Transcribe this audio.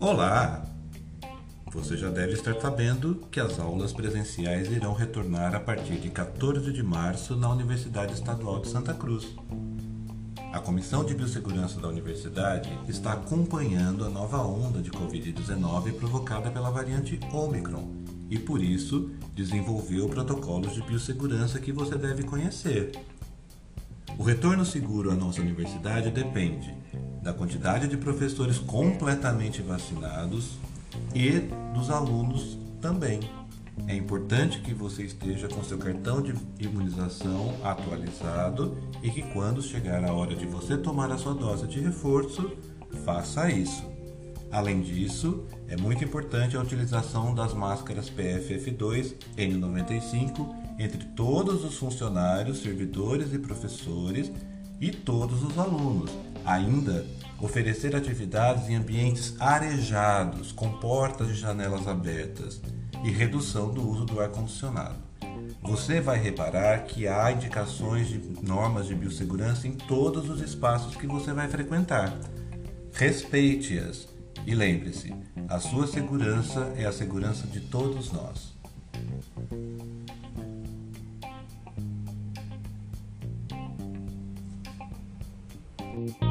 Olá! Você já deve estar sabendo que as aulas presenciais irão retornar a partir de 14 de março na Universidade Estadual de Santa Cruz. A Comissão de Biossegurança da Universidade está acompanhando a nova onda de Covid-19 provocada pela variante Omicron e, por isso, desenvolveu protocolos de biossegurança que você deve conhecer. O retorno seguro à nossa universidade depende da quantidade de professores completamente vacinados e dos alunos também. É importante que você esteja com seu cartão de imunização atualizado e que quando chegar a hora de você tomar a sua dose de reforço, faça isso. Além disso, é muito importante a utilização das máscaras PFF2 N95 entre todos os funcionários, servidores e professores e todos os alunos. Ainda, oferecer atividades em ambientes arejados, com portas e janelas abertas e redução do uso do ar-condicionado. Você vai reparar que há indicações de normas de biossegurança em todos os espaços que você vai frequentar. Respeite-as e lembre-se, a sua segurança é a segurança de todos nós. Bye.